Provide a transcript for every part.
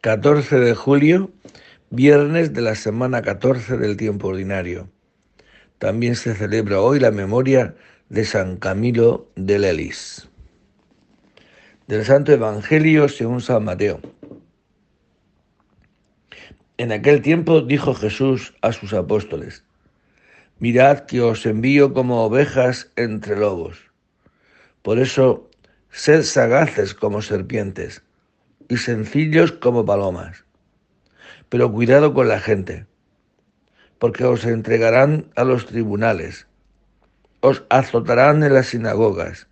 14 de julio, viernes de la semana 14 del tiempo ordinario. También se celebra hoy la memoria de San Camilo de Lelis. Del Santo Evangelio según San Mateo. En aquel tiempo dijo Jesús a sus apóstoles, Mirad que os envío como ovejas entre lobos. Por eso, sed sagaces como serpientes y sencillos como palomas. Pero cuidado con la gente, porque os entregarán a los tribunales, os azotarán en las sinagogas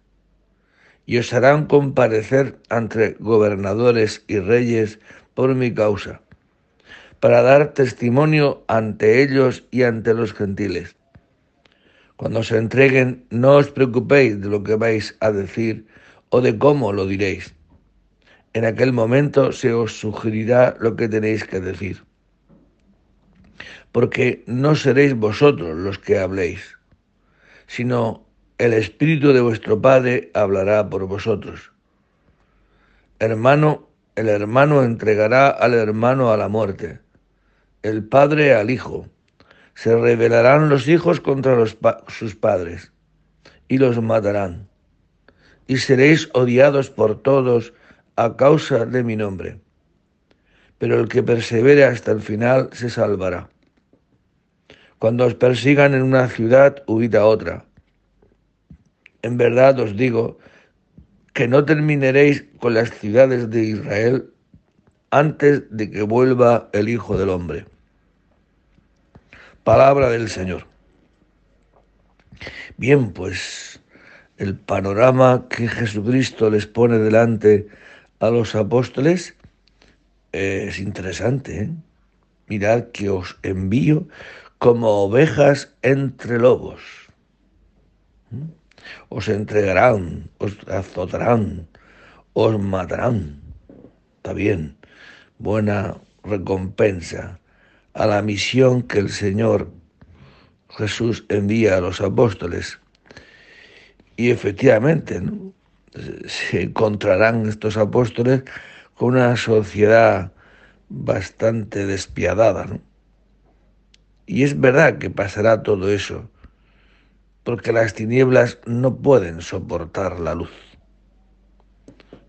y os harán comparecer ante gobernadores y reyes por mi causa, para dar testimonio ante ellos y ante los gentiles. Cuando os entreguen, no os preocupéis de lo que vais a decir o de cómo lo diréis en aquel momento se os sugerirá lo que tenéis que decir. Porque no seréis vosotros los que habléis, sino el Espíritu de vuestro Padre hablará por vosotros. Hermano, el hermano entregará al hermano a la muerte, el Padre al Hijo. Se rebelarán los hijos contra sus padres y los matarán. Y seréis odiados por todos a causa de mi nombre. Pero el que persevere hasta el final se salvará. Cuando os persigan en una ciudad, huid a otra. En verdad os digo que no terminaréis con las ciudades de Israel antes de que vuelva el Hijo del Hombre. Palabra del Señor. Bien, pues el panorama que Jesucristo les pone delante a los apóstoles es interesante. ¿eh? Mirad que os envío como ovejas entre lobos. Os entregarán, os azotarán, os matarán. Está bien, buena recompensa a la misión que el Señor Jesús envía a los apóstoles. Y efectivamente, ¿no? Se encontrarán estos apóstoles con una sociedad bastante despiadada. Y es verdad que pasará todo eso, porque las tinieblas no pueden soportar la luz.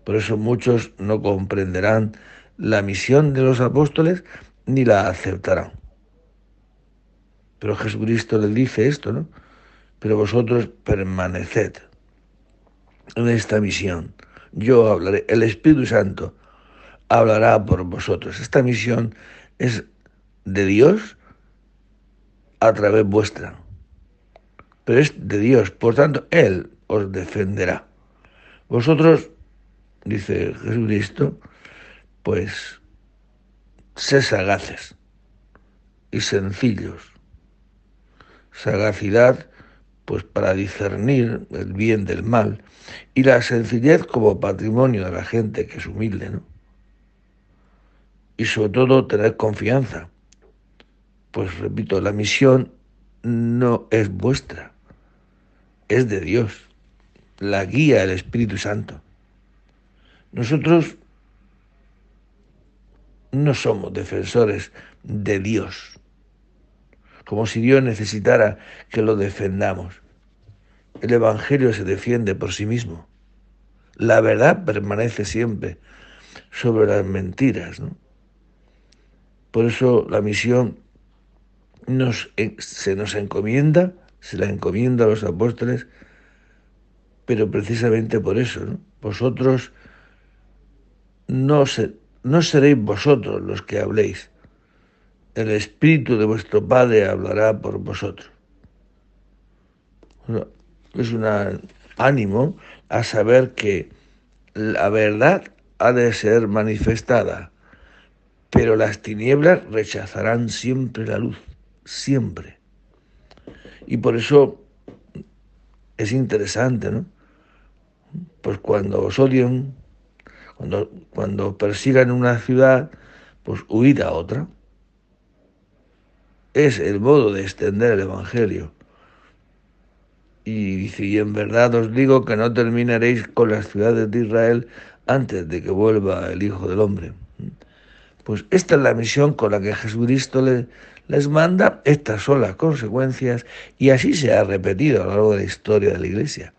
Por eso muchos no comprenderán la misión de los apóstoles ni la aceptarán. Pero Jesucristo les dice esto, ¿no? Pero vosotros permaneced en esta misión. Yo hablaré, el Espíritu Santo hablará por vosotros. Esta misión es de Dios a través vuestra. Pero es de Dios, por tanto, Él os defenderá. Vosotros, dice Jesucristo, pues sé sagaces y sencillos. Sagacidad pues para discernir el bien del mal y la sencillez como patrimonio de la gente que es humilde, ¿no? Y sobre todo tener confianza. Pues repito, la misión no es vuestra, es de Dios, la guía del Espíritu Santo. Nosotros no somos defensores de Dios, como si Dios necesitara que lo defendamos. El Evangelio se defiende por sí mismo. La verdad permanece siempre sobre las mentiras. Por eso la misión se nos encomienda, se la encomienda a los apóstoles, pero precisamente por eso, vosotros no, no seréis vosotros los que habléis, el Espíritu de vuestro Padre hablará por vosotros. Es un ánimo a saber que la verdad ha de ser manifestada, pero las tinieblas rechazarán siempre la luz, siempre. Y por eso es interesante, ¿no? Pues cuando os odian, cuando, cuando persigan una ciudad, pues huid a otra es el modo de extender el Evangelio. Y dice, y en verdad os digo que no terminaréis con las ciudades de Israel antes de que vuelva el Hijo del Hombre. Pues esta es la misión con la que Jesucristo les manda, estas son las consecuencias y así se ha repetido a lo largo de la historia de la Iglesia.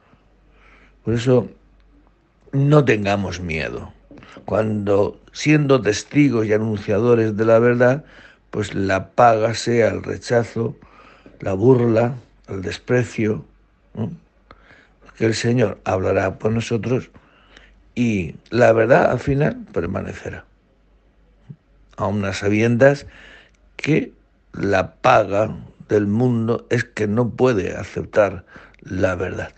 Por eso no tengamos miedo. Cuando siendo testigos y anunciadores de la verdad, pues la paga sea el rechazo, la burla, el desprecio, que el Señor hablará por nosotros y la verdad al final permanecerá. A unas sabiendas que la paga del mundo es que no puede aceptar la verdad.